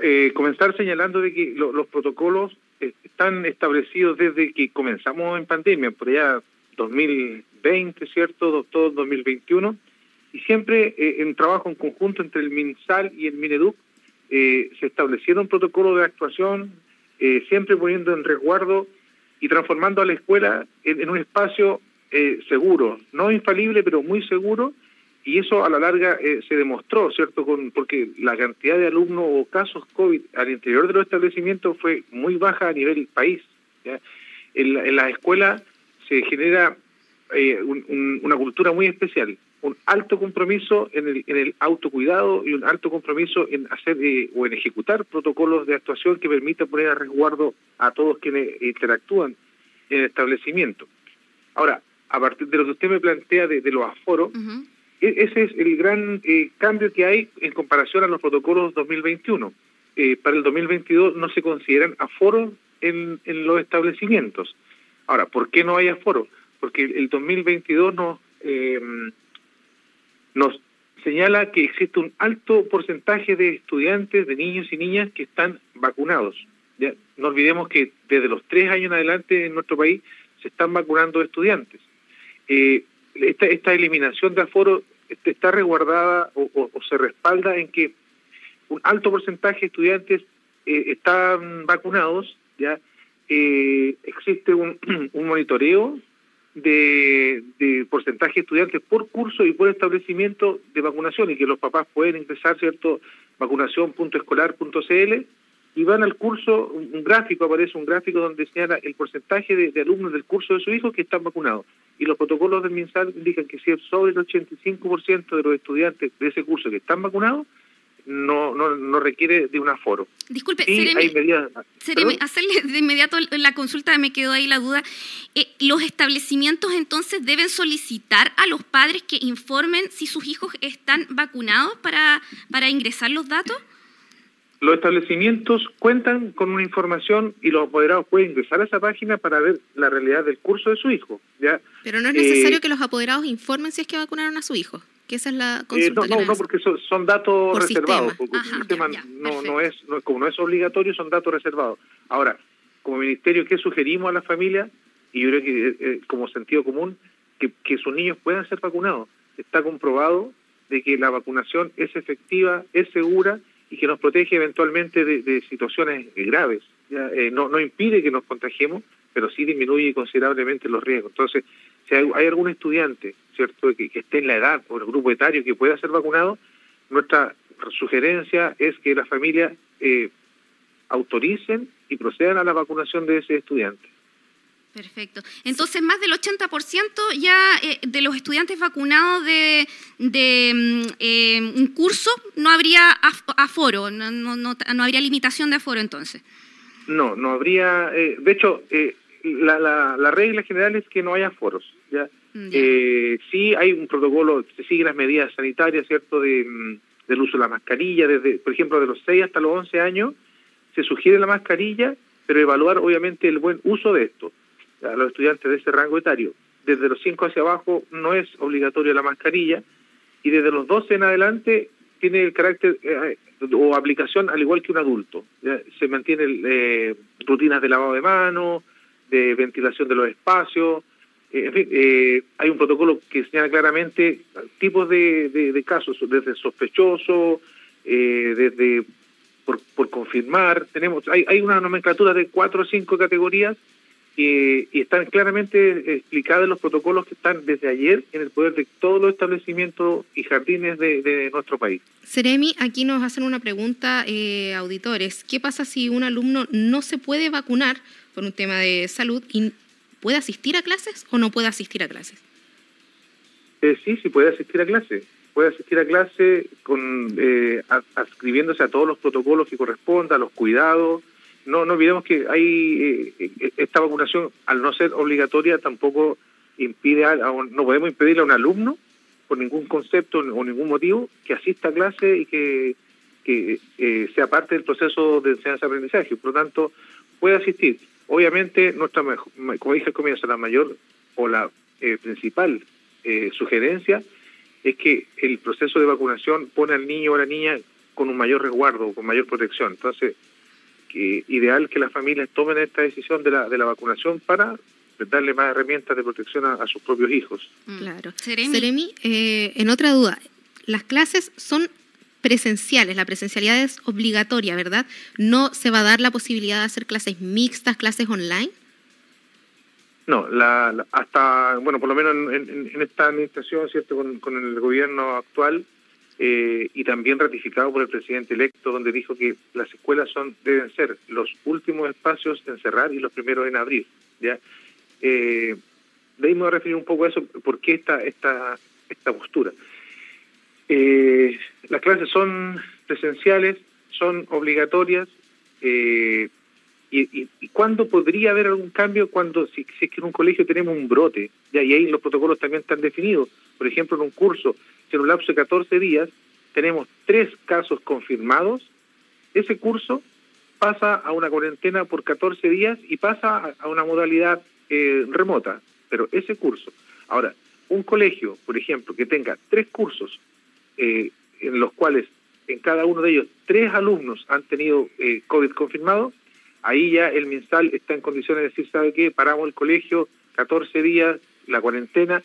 Eh, comenzar señalando de que los protocolos eh, están establecidos desde que comenzamos en pandemia, por allá 2020, ¿cierto? Doctor 2021, y siempre eh, en trabajo en conjunto entre el MinSal y el MINEDUC se establecieron protocolos de actuación, siempre poniendo en resguardo y transformando a la escuela en un espacio seguro, no infalible, pero muy seguro, y eso a la larga eh, se demostró, ¿cierto? Con, porque la cantidad de alumnos o casos COVID al interior de los establecimientos fue muy baja a nivel país. En, la, en las escuelas se genera eh, una cultura muy especial, un alto compromiso en el, en el autocuidado y un alto compromiso en hacer eh, o en ejecutar protocolos de actuación que permitan poner a resguardo a todos quienes interactúan en el establecimiento. Ahora, a partir de lo que usted me plantea de, los aforos, ese es el gran eh, cambio que hay en comparación a los protocolos 2021. Eh, para el 2022 no se consideran aforos en, los establecimientos. Ahora, ¿por qué no hay aforo? Porque el 2022 nos, em, nos señala que existe un alto porcentaje de estudiantes, de niños y niñas que están vacunados. No olvidemos que desde los tres años en adelante en nuestro país se están vacunando estudiantes. Eh, esta, esta eliminación de aforo está resguardada o, se respalda en que un alto porcentaje de estudiantes eh, están vacunados, ya eh, existe un, monitoreo de, porcentaje de estudiantes por curso y por establecimiento de vacunación y que los papás pueden ingresar, ¿cierto? vacunación.escolar.cl y van al curso, un gráfico, aparece un gráfico donde señala el porcentaje de, alumnos del curso de su hijo que están vacunados. Y los protocolos del MinSal indican que si es sobre el 85% de los estudiantes de ese curso que están vacunados, no, no, no requiere de un aforo. Disculpe, hacerle de inmediato la consulta, me quedó ahí la duda. Eh, ¿Los establecimientos entonces deben solicitar a los padres que informen si sus hijos están vacunados para, para ingresar los datos? Los establecimientos cuentan con una información y los apoderados pueden ingresar a esa página para ver la realidad del curso de su hijo. ¿ya? Pero no es necesario eh, que los apoderados informen si es que vacunaron a su hijo. Que esa es la eh, consulta. no, no, porque son, datos reservados. no, no, es, como no es obligatorio, son datos reservados. Ahora, como ministerio, ¿qué sugerimos a la familia? Y yo creo que eh, como sentido común, que, que sus niños puedan ser vacunados. Está comprobado de que la vacunación es efectiva, es segura y que nos protege eventualmente de, situaciones graves. Eh, no, no impide que nos contagiemos, pero sí disminuye considerablemente los riesgos. Entonces, si hay, algún estudiante cierto que, esté en la edad o en el grupo etario que pueda ser vacunado, nuestra sugerencia es que las familias eh, autoricen y procedan a la vacunación de ese estudiante. Perfecto. Entonces, más del 80% ya eh, de los estudiantes vacunados de, mm, eh, un curso no habría aforo, no, no, no, no, habría limitación de aforo entonces. No, no habría. Eh, de hecho, la, la, regla general es que no hay aforos. ¿ya? Mm, sí hay un protocolo, se siguen las medidas sanitarias, ¿cierto?, de, mm, del uso de la mascarilla, desde, por ejemplo, de los 6 hasta los 11 años, se sugiere la mascarilla, pero evaluar obviamente el buen uso de esto a los estudiantes de ese rango etario. Desde los 5 hacia abajo no es obligatoria la mascarilla y desde los 12 en adelante tiene el carácter eh, o aplicación al igual que un adulto. Se mantienen eh, rutinas de lavado de manos, de ventilación de los espacios. Eh, en fin, hay un protocolo que señala claramente tipos de, de, casos, desde sospechoso, desde por, por confirmar. Tenemos, hay, hay una nomenclatura de cuatro o cinco categorías y, están claramente explicados los protocolos que están desde ayer en el poder de todos los establecimientos y jardines de, nuestro país. Seremi, aquí nos hacen una pregunta, eh, auditores. ¿Qué pasa si un alumno no se puede vacunar por un tema de salud y puede asistir a clases o no puede asistir a clases? Eh, sí, sí puede asistir a clases. Puede asistir a clase con eh, adscribiéndose a todos los protocolos que correspondan, los cuidados, no, no olvidemos que hay eh, eh, esta vacunación, al no ser obligatoria, tampoco impide, a, no podemos impedirle a un alumno, por ningún concepto o ningún motivo, que asista a clase y que, que eh, sea parte del proceso de enseñanza-aprendizaje. Por lo tanto, puede asistir. Obviamente, nuestra, como dije al comienzo, la mayor o la principal sugerencia es que el proceso de vacunación pone al niño o a la niña con un mayor resguardo, con mayor protección. Entonces, ideal que las familias tomen esta decisión de la, de la vacunación para darle más herramientas de protección a, sus propios hijos. Mm. Claro. Seremi, eh, en otra duda, las clases son presenciales, la presencialidad es obligatoria, ¿verdad? ¿No se va a dar la posibilidad de hacer clases mixtas, clases online? No, la, hasta, bueno, por lo menos en, esta administración, ¿cierto? Con, el gobierno actual eh, y también ratificado por el presidente electo, donde dijo que las escuelas son deben ser los últimos espacios en cerrar y los primeros en abrir, ¿ya? Eh, a referir un poco a eso, por qué esta, esta, esta postura. Eh, las clases son presenciales, son obligatorias, eh, y, y, cuándo podría haber algún cambio cuando si, es que en un colegio tenemos un brote, ya y ahí los protocolos también están definidos. Por ejemplo, en un curso, si en un lapso de 14 días tenemos tres casos confirmados, ese curso pasa a una cuarentena por 14 días y pasa a una modalidad eh, remota, pero ese curso. Ahora, un colegio, por ejemplo, que tenga tres cursos eh, en los cuales en cada uno de ellos tres alumnos han tenido eh, COVID confirmado, ahí ya el MinSal está en condiciones de decir, ¿sabe qué? Paramos el colegio, 14 días, la cuarentena,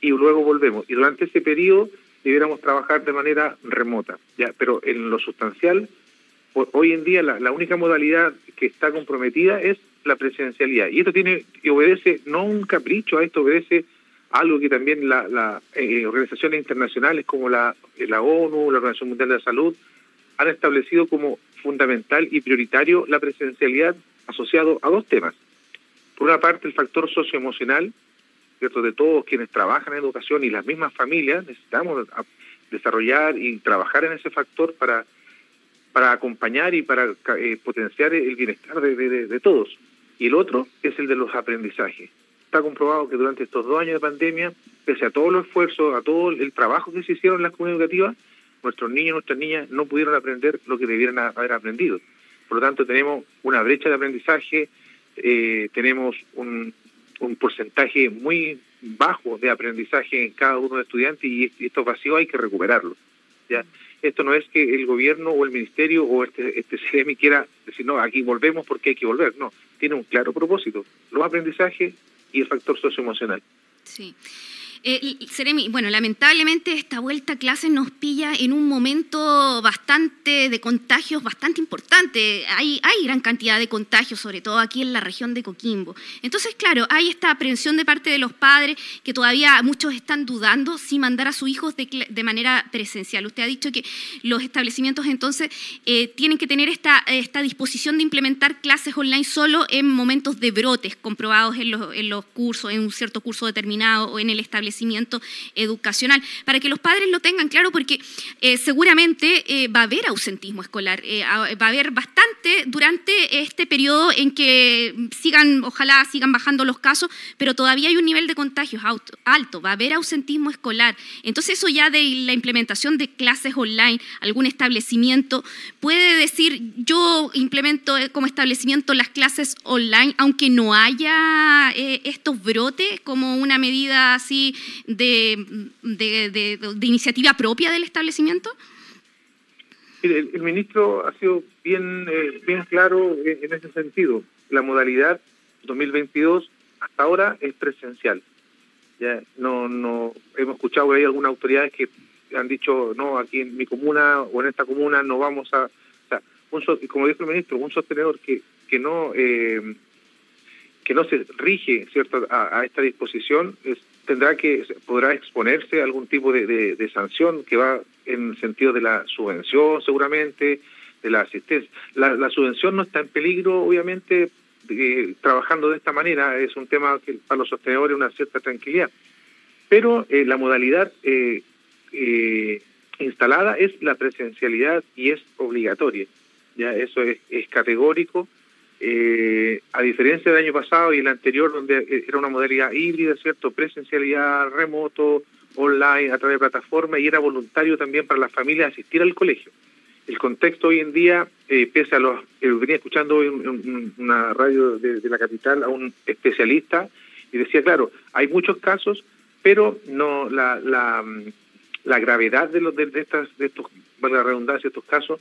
y luego volvemos. Y durante ese periodo debiéramos trabajar de manera remota, ya, pero en lo sustancial, hoy en día la, única modalidad que está comprometida es la presencialidad. Y esto tiene y obedece no un capricho, a esto obedece algo que también las la, eh, organizaciones internacionales como la ONU, la Organización Mundial de la Salud, han establecido como fundamental y prioritario la presencialidad asociado a dos temas. Por una parte, el factor socioemocional, ¿cierto? de todos quienes trabajan en educación y las mismas familias, necesitamos desarrollar y trabajar en ese factor para, para acompañar y para eh, potenciar el bienestar de, de todos. Y el otro es el de los aprendizajes. Está comprobado que durante estos dos años de pandemia, pese a todos los esfuerzos, a todo el trabajo que se hicieron en las comunidades educativas, nuestros niños y nuestras niñas no pudieron aprender lo que debieran haber aprendido. Por lo tanto, tenemos una brecha de aprendizaje, eh, tenemos un, un porcentaje muy bajo de aprendizaje en cada uno de estudiantes y estos vacíos hay que recuperarlos. ¿ya? Esto no es que el gobierno o el ministerio o este, este CDM quiera decir, no, aquí volvemos porque hay que volver. No, tiene un claro propósito, los aprendizajes y el factor socioemocional. Sí. Eh, bueno, lamentablemente esta vuelta a clases nos pilla en un momento bastante de contagios bastante importante. Hay, gran cantidad de contagios, sobre todo aquí en la región de Coquimbo. Entonces, claro, hay esta aprehensión de parte de los padres que todavía muchos están dudando si mandar a sus hijos de, manera presencial. Usted ha dicho que los establecimientos entonces eh, tienen que tener esta, disposición de implementar clases online solo en momentos de brotes comprobados en los cursos, en un cierto curso determinado o en el establecimiento educacional, para que los padres lo tengan claro porque eh, seguramente eh, va a haber ausentismo escolar, eh, va a haber bastante durante este periodo en que sigan, ojalá sigan bajando los casos, pero todavía hay un nivel de contagios alto, va a haber ausentismo escolar. Entonces eso ya de la implementación de clases online, algún establecimiento puede decir, yo implemento como establecimiento las clases online, aunque no haya estos brotes como una medida así de, de, iniciativa propia del establecimiento? El, ministro ha sido bien, eh, bien claro en, ese sentido. La modalidad 2022 hasta ahora es presencial. Ya no, no hemos escuchado que hay algunas autoridades que han dicho no aquí en mi comuna o en esta comuna no vamos a, o sea, como dijo el ministro, un sostenedor que que no eh, que no se rige cierto a, a esta disposición es, tendrá que, podrá exponerse a algún tipo de, sanción que va en el sentido de la subvención seguramente, de la asistencia. La, subvención no está en peligro, obviamente, trabajando de esta manera, es un tema que para los sostenedores una cierta tranquilidad. Pero eh, la modalidad eh, eh, instalada es la presencialidad y es obligatoria. Ya eso es, es categórico eh, a diferencia del año pasado y el anterior, donde era una modalidad híbrida, ¿cierto? Presencialidad, remoto, online, a través de plataforma, y era voluntario también para las familias asistir al colegio. El contexto hoy en día, eh, pese a los... Eh, venía escuchando hoy en, una radio de, la capital a un especialista y decía, claro, hay muchos casos, pero no la, la, la gravedad de, los, de, estas, de estos, la redundancia, estos casos,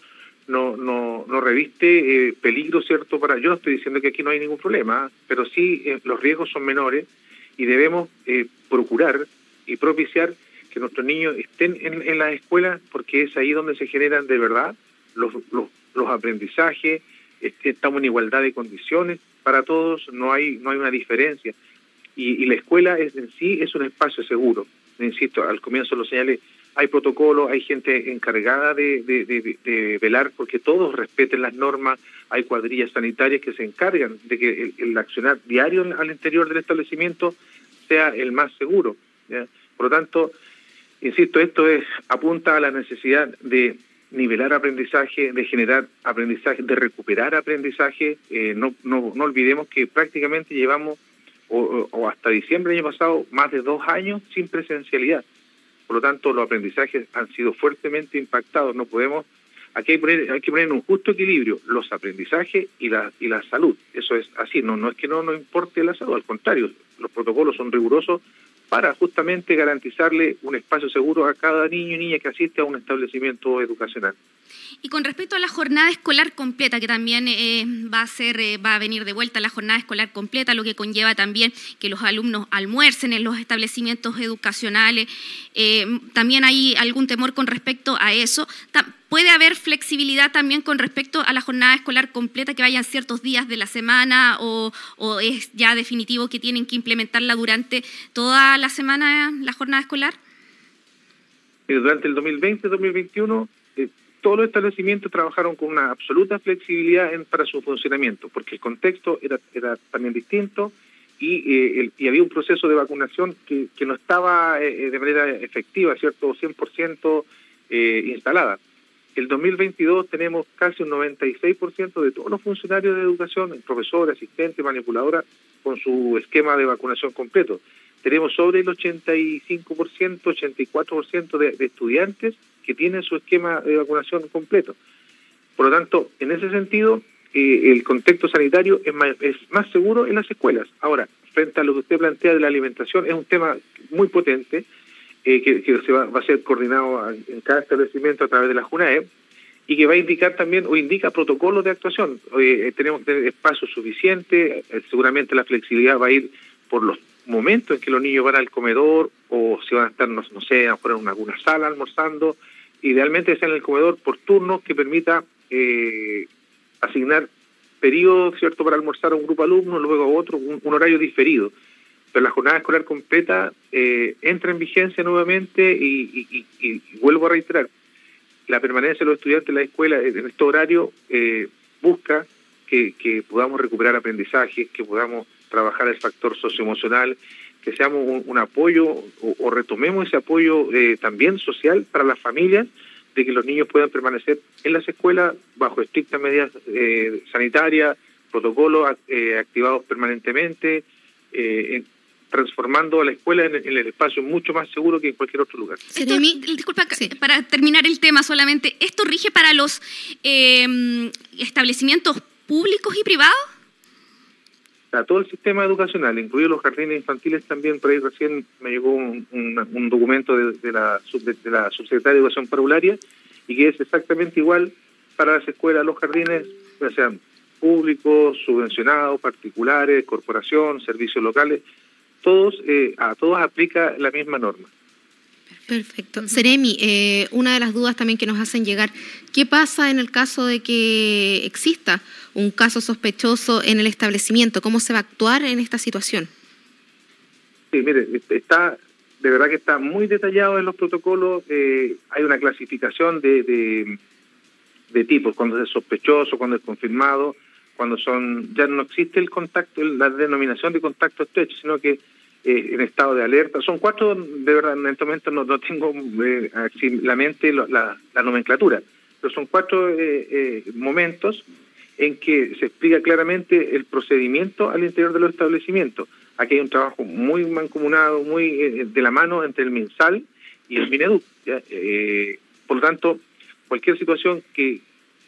no, no, no reviste eh, peligro, ¿cierto? Para, yo no estoy diciendo que aquí no hay ningún problema, pero sí eh, los riesgos son menores y debemos eh, procurar y propiciar que nuestros niños estén en, en las escuelas porque es ahí donde se generan de verdad los, los, aprendizajes, estamos en igualdad de condiciones para todos, no hay, no hay una diferencia. Y, y la escuela es, en sí es un espacio seguro. Insisto, al comienzo lo señalé, hay protocolos, hay gente encargada de, velar porque todos respeten las normas, hay cuadrillas sanitarias que se encargan de que el, accionar diario al interior del establecimiento sea el más seguro. Por lo tanto, insisto, esto es apunta a la necesidad de nivelar aprendizaje, de generar aprendizaje, de recuperar aprendizaje. Eh, no, olvidemos que prácticamente llevamos, o hasta diciembre del año pasado, más de dos años sin presencialidad. Por lo tanto, los aprendizajes han sido fuertemente impactados. No podemos, aquí hay, poner, hay que poner un justo equilibrio los aprendizajes y la, y la salud. Eso es así, no, no es que no nos importe la salud, al contrario, los protocolos son rigurosos para justamente garantizarle un espacio seguro a cada niño y niña que asiste a un establecimiento educacional. Y con respecto a la jornada escolar completa, que también eh, va a ser, eh, va a venir de vuelta la jornada escolar completa, lo que conlleva también que los alumnos almuercen en los establecimientos educacionales. Eh, también hay algún temor con respecto a eso. ¿Puede haber flexibilidad también con respecto a la jornada escolar completa, que vayan ciertos días de la semana o, o es ya definitivo que tienen que implementarla durante toda la semana, la jornada escolar? Durante el 2020-2021 todos los establecimientos trabajaron con una absoluta flexibilidad para su funcionamiento, porque el contexto era, era también distinto y, eh, había un proceso de vacunación que, no estaba eh, eh, de manera efectiva, ¿cierto? 100% eh, instalada. El 2022 tenemos casi un 96% de todos los funcionarios de educación, profesores, asistentes, manipuladoras, con su esquema de vacunación completo. Tenemos sobre el 85%, 84% de, de estudiantes que tienen su esquema de vacunación completo. Por lo tanto, en ese sentido, eh, el contexto sanitario es más, es más seguro en las escuelas. Ahora, frente a lo que usted plantea de la alimentación, es un tema muy potente eh, que, que, se va, va, a ser coordinado en cada establecimiento a través de la JUNAE y que va a indicar también o indica protocolos de actuación. Eh, tenemos que tener espacio suficiente, eh, seguramente la flexibilidad va a ir por los momentos en que los niños van al comedor o si van a estar, no, sé, a en alguna sala almorzando, idealmente sea en el comedor por turnos que permita eh, asignar periodos cierto para almorzar a un grupo de alumnos, luego a otro, un, horario diferido. Pero la jornada escolar completa eh, entra en vigencia nuevamente y, vuelvo a reiterar, la permanencia de los estudiantes en la escuela en este horario eh, busca que, que podamos recuperar aprendizaje, que podamos trabajar el factor socioemocional que seamos un, un apoyo o, o, retomemos ese apoyo eh, también social para las familias de que los niños puedan permanecer en las escuelas bajo estrictas medidas eh, sanitarias, protocolos eh, activados permanentemente, eh, transformando a la escuela en, en, el espacio mucho más seguro que en cualquier otro lugar. Esto, disculpa, sí. para terminar el tema solamente, ¿esto rige para los eh, establecimientos públicos y privados? A todo el sistema educacional, incluidos los jardines infantiles también, por ahí recién me llegó un, documento de, de, la, de, la subsecretaria de Educación Parvularia y que es exactamente igual para las escuelas, los jardines, ya sean públicos, subvencionados, particulares, corporación, servicios locales, todos, eh, a todos aplica la misma norma. Perfecto. Seremi, eh, una de las dudas también que nos hacen llegar, ¿qué pasa en el caso de que exista un caso sospechoso en el establecimiento? ¿Cómo se va a actuar en esta situación? Sí, mire, está, de verdad que está muy detallado en los protocolos, eh, hay una clasificación de, de, de, tipos, cuando es sospechoso, cuando es confirmado, cuando son, ya no existe el contacto, la denominación de contacto estrecho, sino que eh, en estado de alerta. Son cuatro, de verdad, en este momento no, no tengo eh, la mente la, la, la, nomenclatura, pero son cuatro eh, eh, momentos en que se explica claramente el procedimiento al interior de los establecimientos. Aquí hay un trabajo muy mancomunado, muy eh, de la mano entre el MinSal y el Mineduc. Eh, por lo tanto, cualquier situación que,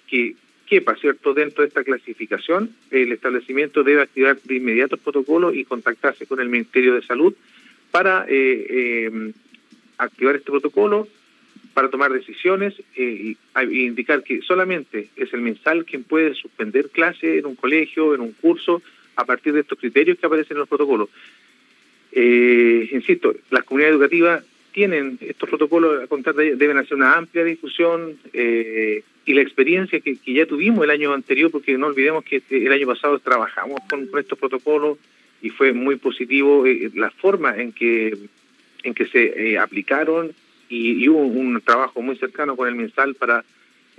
que quepa, ¿cierto?, dentro de esta clasificación, el establecimiento debe activar de inmediato el protocolo y contactarse con el Ministerio de Salud para eh, eh, activar este protocolo, para tomar decisiones eh, indicar que solamente es el mensal quien puede suspender clase en un colegio, en un curso, a partir de estos criterios que aparecen en los protocolos. Eh, insisto, las comunidades educativas tienen estos protocolos, deben hacer una amplia difusión eh, y la experiencia que, ya tuvimos el año anterior, porque no olvidemos que este, el año pasado trabajamos con, estos protocolos y fue muy positivo la forma en que en que se aplicaron y, hubo un trabajo muy cercano con el MinSal para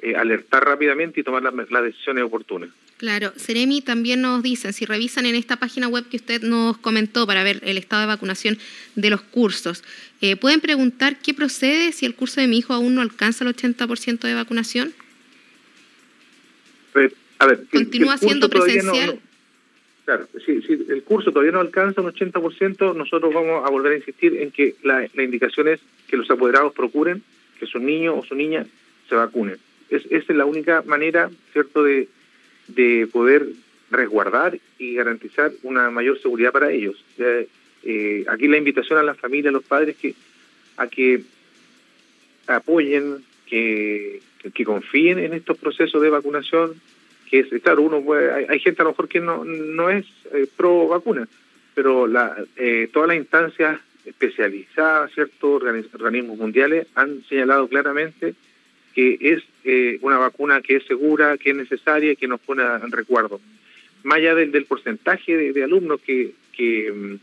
eh, alertar rápidamente y tomar las decisiones oportunas. Claro, Seremi también nos dicen, si revisan en esta página web que usted nos comentó para ver el estado de vacunación de los cursos, eh, ¿pueden preguntar qué procede si el curso de mi hijo aún no alcanza el 80% de vacunación? A ver, ¿Continúa siendo presencial? Claro, si, el curso todavía no alcanza un 80%, nosotros vamos a volver a insistir en que la, indicación es que los apoderados procuren que su niño o su niña se vacunen. Es, esa es la única manera, ¿cierto?, de, de poder resguardar y garantizar una mayor seguridad para ellos. Eh, aquí la invitación a las familias, a los padres, que a que apoyen, que, que confíen en estos procesos de vacunación, que es, claro, uno hay, gente a lo mejor que no, no es eh, pro vacuna, pero la, eh, todas las instancias especializadas, ciertos organismos mundiales han señalado claramente que es eh, una vacuna que es segura, que es necesaria y que nos pone en recuerdo. Más allá del, del porcentaje de, alumnos que, que,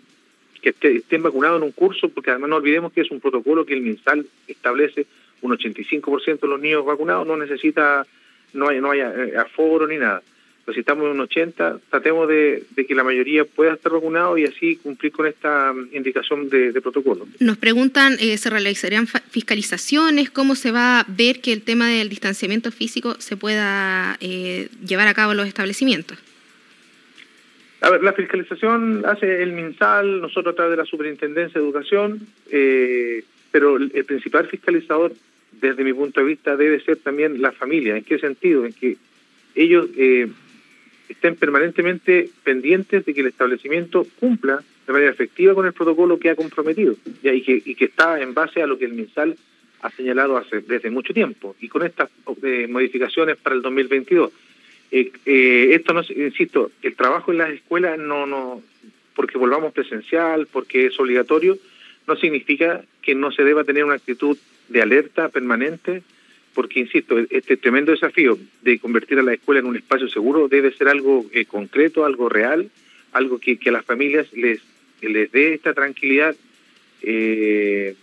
que estén vacunados en un curso, porque además no olvidemos que es un protocolo que el MinSal establece un 85% de los niños vacunados no necesita no haya, no haya eh, aforo ni nada. Pero un 80, tratemos de, que la mayoría pueda estar vacunado y así cumplir con esta mm, indicación de, protocolo. Nos preguntan, eh, ¿se realizarían fiscalizaciones? ¿Cómo se va a ver que el tema del distanciamiento físico se pueda eh, llevar a cabo en los establecimientos? A ver, la fiscalización hace el MinSal, nosotros a través de la Superintendencia de Educación, pero el principal fiscalizador desde mi punto de vista, debe ser también la familia. ¿En qué sentido? En que ellos eh, estén permanentemente pendientes de que el establecimiento cumpla de manera efectiva con el protocolo que ha comprometido y, que, y que está en base a lo que el MinSal ha señalado hace, desde mucho tiempo. Y con estas eh, modificaciones para el 2022, eh, eh, esto no, insisto, el trabajo en las escuelas no, no, porque volvamos presencial, porque es obligatorio, no significa que no se deba tener una actitud de alerta permanente, porque, insisto, este tremendo desafío de convertir a la escuela en un espacio seguro debe ser algo eh, concreto, algo real, algo que, a las familias les, les dé esta tranquilidad eh,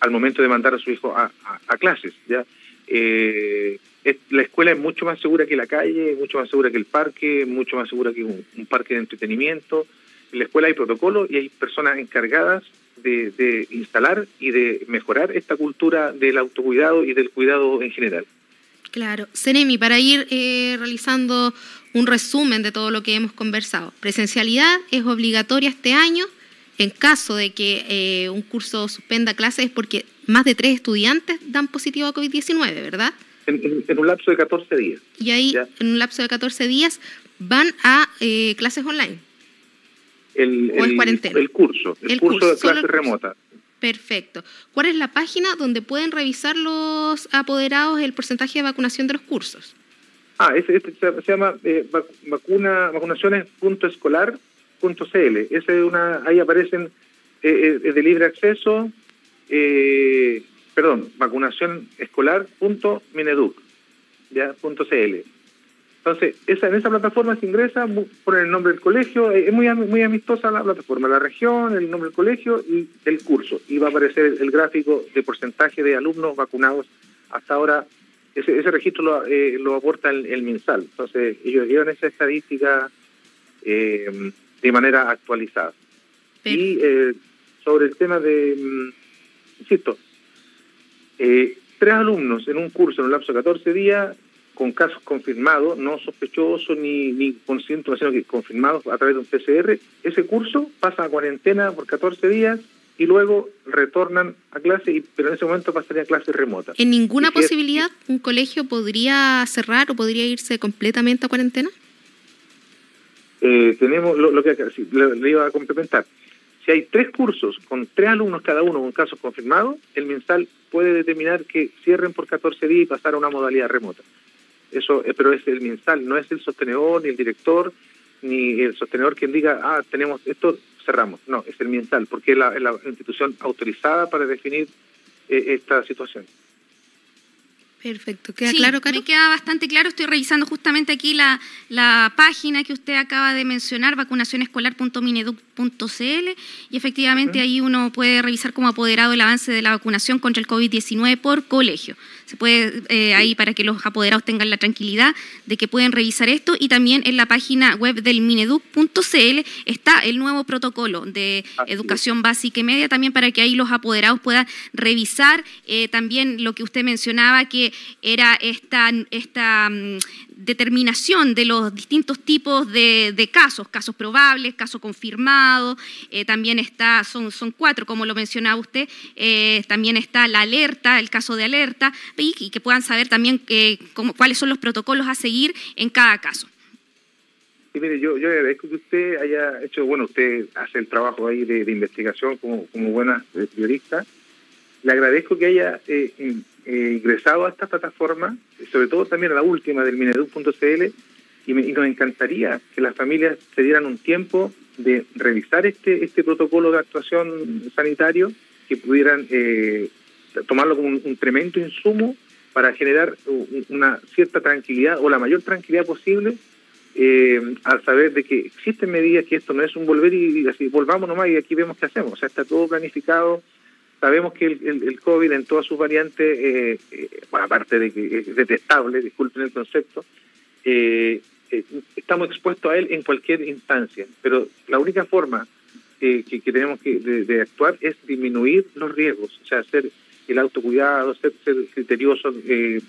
al momento de mandar a su hijo a, clases. ¿ya? Eh, la escuela es mucho más segura que la calle, mucho más segura que el parque, mucho más segura que un, parque de entretenimiento. En la escuela hay protocolos y hay personas encargadas de, instalar y de mejorar esta cultura del autocuidado y del cuidado en general. Claro. Seremi, para ir eh, realizando un resumen de todo lo que hemos conversado. Presencialidad es obligatoria este año. En caso de que eh, un curso suspenda clases es porque más de tres estudiantes dan positivo a COVID-19, ¿verdad? En, un lapso de 14 días. Y ahí, en un lapso de 14 días, van a eh, clases online el, el, curso, el, curso, de clase remota. Perfecto. ¿Cuál es la página donde pueden revisar los apoderados el porcentaje de vacunación de los cursos? Ah, este, se, llama eh, vacuna, vacunaciones.escolar.cl. Es una, ahí aparecen eh, eh, de libre acceso, eh, perdón, vacunacionescolar.mineduc, ya, punto .cl. Entonces, esa, en esa plataforma se ingresa, pone el nombre del colegio, eh, es muy, muy amistosa la plataforma, la región, el nombre del colegio y el curso. Y va a aparecer el, gráfico de porcentaje de alumnos vacunados. Hasta ahora, ese, ese registro lo, eh, lo aporta el, el, MinSal. Entonces, ellos llevan esa estadística eh, de manera actualizada. Y sobre el tema de, insisto, tres alumnos en un curso en un lapso de 14 días con casos confirmados, no sospechosos ni, ni con síntomas, sino que confirmados a través de un PCR, ese curso pasa a cuarentena por 14 días y luego retornan a clase, y, pero en ese momento pasaría a clase remota. ¿En ninguna posibilidad un colegio podría cerrar o podría irse completamente a cuarentena? Eh, tenemos lo, que le, iba a complementar. Hay tres cursos con tres alumnos cada uno con casos confirmados, el mensal puede determinar que cierren por 14 días y pasar a una modalidad remota. Eso, eh, pero es el mensal, no es el sostenedor, ni el director, ni el sostenedor quien diga, ah, tenemos esto, cerramos. No, es el mensal, porque es la, institución autorizada para definir eh, esta situación. Perfecto, ¿queda claro, Caro? Me queda bastante claro, estoy revisando justamente aquí la, la página que usted acaba de mencionar, vacunacionescolar.mineduc.cl, y efectivamente ahí uno puede revisar como apoderado el avance de la vacunación contra el COVID-19 por colegio. Se puede eh, ahí para que los apoderados tengan la tranquilidad de que pueden revisar esto, y también en la página web del mineduc.cl está el nuevo protocolo de educación básica y media, también para que ahí los apoderados puedan revisar eh, también lo que usted mencionaba, que era esta, esta mm, determinación de los distintos tipos de, casos, casos probables, casos confirmados, eh, también está, son, cuatro, como lo mencionaba usted, eh, también está la alerta, el caso de alerta, y, que puedan saber también eh, cuáles son los protocolos a seguir en cada caso. Sí, mire, yo, yo agradezco que usted haya hecho, bueno, usted hace el trabajo ahí de, investigación como, como buena periodista, le agradezco que haya eh, eh, ingresado a esta plataforma, sobre todo también a la última del mineduc.cl, y, y, nos encantaría que las familias se dieran un tiempo de revisar este, este protocolo de actuación sanitario, que pudieran eh, tomarlo como un, tremendo insumo para generar una cierta tranquilidad o la mayor tranquilidad posible al saber de que existen medidas que esto no es un volver y, y así volvamos nomás y aquí vemos qué hacemos. O sea, está todo planificado, Sabemos que el, COVID en todas sus variantes, eh, eh, bueno, aparte de que es detestable, disculpen el concepto, eh, estamos expuestos a él en cualquier instancia, pero la única forma que, tenemos que de, actuar es disminuir los riesgos, o sea, hacer el autocuidado, ser, ser criterioso de,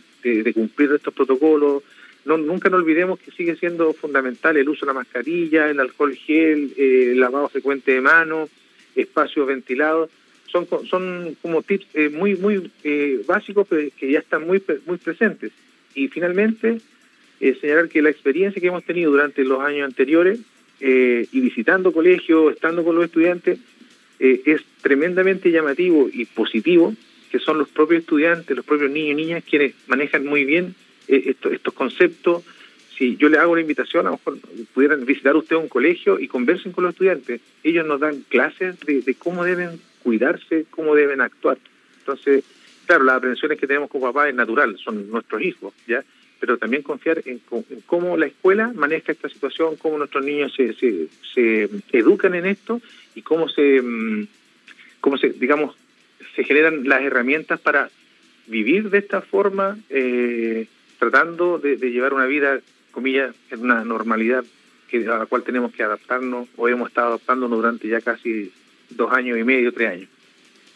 cumplir estos protocolos. No, nunca nos olvidemos que sigue siendo fundamental el uso de la mascarilla, el alcohol gel, el lavado frecuente de manos, espacios ventilados son, son como tips eh, muy muy eh, básicos que, ya están muy, muy presentes. Y finalmente, eh, señalar que la experiencia que hemos tenido durante los años anteriores y visitando colegios, estando con los estudiantes, es tremendamente llamativo y positivo, que son los propios estudiantes, los propios niños y niñas quienes manejan muy bien estos, conceptos. Si yo le hago la invitación, a lo mejor pudieran visitar usted un colegio y conversen con los estudiantes. Ellos nos dan clases de, de cómo deben cuidarse, cómo deben actuar. Entonces, claro, las aprensiones que tenemos como papás es natural, son nuestros hijos, ¿ya? Pero también confiar en, cómo la escuela maneja esta situación, cómo nuestros niños se, se, educan en esto y cómo se, mm, cómo se, digamos, se generan las herramientas para vivir de esta forma, eh, tratando de, llevar una vida, comillas, en una normalidad que, a la cual tenemos que adaptarnos o hemos estado adaptándonos durante ya casi dos años y medio, tres años.